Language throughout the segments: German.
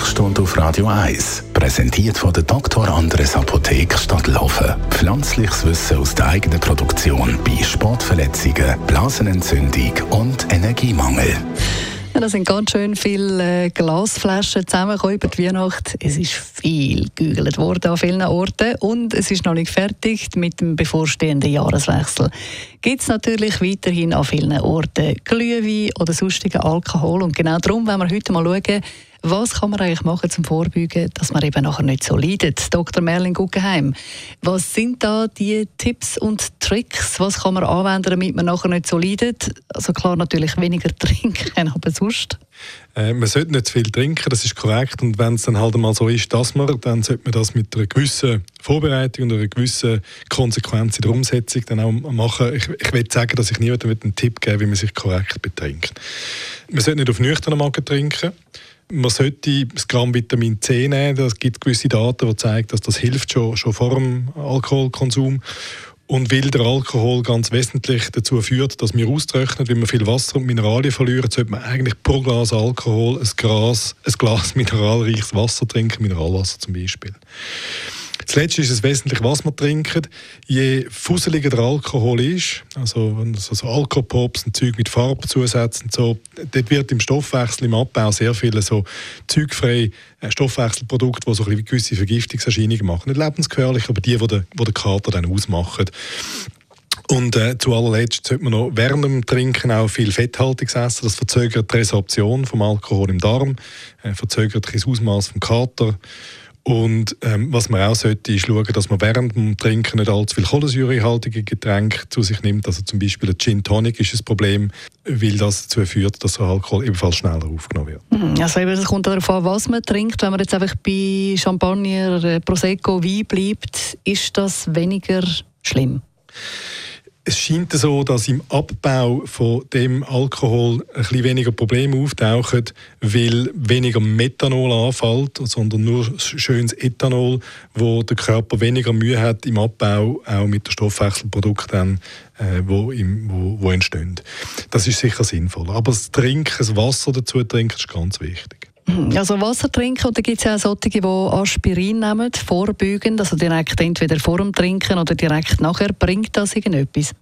Sprechstunde auf Radio 1, präsentiert von der Dr. Andres Apotheke Stadtlaufen. Pflanzliches Wissen aus der eigenen Produktion bei Sportverletzungen, Blasenentzündung und Energiemangel. Ja, da sind ganz schön viele äh, Glasflaschen zusammengekommen über die Weihnacht. Es ist viel gegügelt worden an vielen Orten und es ist noch nicht fertig mit dem bevorstehenden Jahreswechsel. Gibt es natürlich weiterhin an vielen Orten Glühwein oder sonstigen Alkohol und genau darum wollen wir heute mal schauen, was kann man eigentlich machen zum Vorbeugen, dass man eben nachher nicht so leidet? Dr. Merlin Guggenheim, was sind da die Tipps und Tricks? Was kann man anwenden, damit man nachher nicht so leidet? Also klar, natürlich weniger trinken, aber sonst? Äh, man sollte nicht zu viel trinken, das ist korrekt. Und wenn es dann halt einmal so ist, dass man, dann sollte man das mit einer gewissen Vorbereitung und einer gewissen Konsequenz in der Umsetzung dann auch machen. Ich, ich will sagen, dass ich niemandem einen Tipp gebe, wie man sich korrekt betrinkt. Man sollte nicht auf nüchternen Magen trinken. Man sollte das Gramm Vitamin C nehmen. Es gibt gewisse Daten, die zeigen, dass das hilft schon, schon vor dem Alkoholkonsum. Und weil der Alkohol ganz wesentlich dazu führt, dass wir austrocknen, wenn wir viel Wasser und Mineralien verlieren, sollte man eigentlich pro Glas Alkohol ein Glas, ein Glas mineralreiches Wasser trinken, Mineralwasser zum Beispiel. Zuletzt ist es wesentlich, was man trinkt. Je fusseliger der Alkohol ist, also, also Alkopops und Zeug mit Farbzusätzen so, dort wird im Stoffwechsel, im Abbau sehr viele so zeugfreie äh, Stoffwechselprodukte, die so ein gewisse Vergiftungserscheinungen machen. Nicht lebensgefährlich, aber die, die den Kater dann ausmachen. Und äh, zu allerletzt sollte man noch während dem Trinken auch viel Fetthaltiges essen. Das verzögert die Resorption vom Alkohol im Darm, äh, verzögert das Ausmaß vom Kater und ähm, was man auch sollte, ist schauen, dass man während dem Trinken nicht allzu viel kohlensäurehaltige Getränke zu sich nimmt. Also zum Beispiel ein Gin Tonic ist ein Problem, weil das dazu führt, dass der Alkohol ebenfalls schneller aufgenommen wird. Mhm. Also es kommt darauf an, was man trinkt. Wenn man jetzt einfach bei Champagner, äh, Prosecco, Wein bleibt, ist das weniger schlimm? Es scheint so, dass im Abbau von dem Alkohol ein bisschen weniger Probleme auftauchen, weil weniger Methanol anfällt, sondern nur schönes Ethanol, wo der Körper weniger Mühe hat im Abbau, auch mit den Stoffwechselprodukten, äh, wo, im, wo, wo entstehen. Das ist sicher sinnvoll. Aber das Trinken, das Wasser dazu trinken, ist ganz wichtig. Also Wasser trinken, oder gibt es ja auch solche, die Aspirin nehmen, vorbeugend, also direkt entweder vor dem Trinken oder direkt nachher. Bringt das irgendetwas?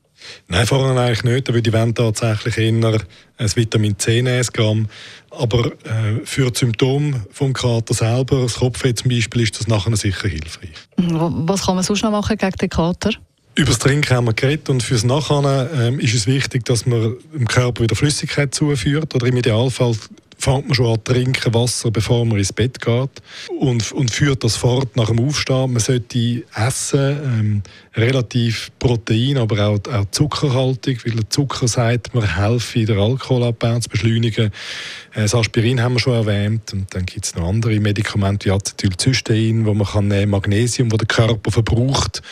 Nein, vorher eigentlich nicht. Da würde ich tatsächlich eher ein Vitamin C nehmen. Aber äh, für die Symptome vom Kater selber, das Kopfweh zum Beispiel, ist das nachher sicher hilfreich. Mhm. Was kann man sonst noch machen gegen den Kater? Über das Trinken haben wir geredet und fürs Nachhinein ähm, ist es wichtig, dass man dem Körper wieder Flüssigkeit zuführt oder im Idealfall fängt man schon an trinken Wasser, bevor man ins Bett geht und, und führt das fort nach dem Aufstehen. Man sollte essen, ähm, relativ Protein, aber auch, auch zuckerhaltig, weil der Zucker sagt, man helfe, den Alkoholabbau zu beschleunigen. Äh, das Aspirin haben wir schon erwähnt und dann gibt es noch andere Medikamente wie Acetylcystein, wo man kann nehmen, Magnesium, das der Körper verbraucht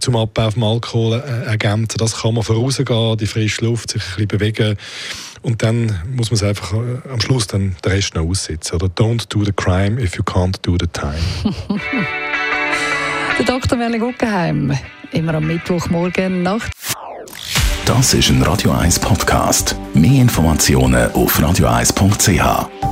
zum Abbau vom Alkohol äh, ergänzen. Das kann man vorausgehen, die frische Luft, sich ein bisschen bewegen und dann muss man es einfach äh, am Schluss dann den Rest noch aussitzen. Oder don't do the crime if you can't do the time. der Dr. Merle Guggenheim, immer am Mittwochmorgen Nacht. Das ist ein Radio 1 Podcast. Mehr Informationen auf radio1.ch.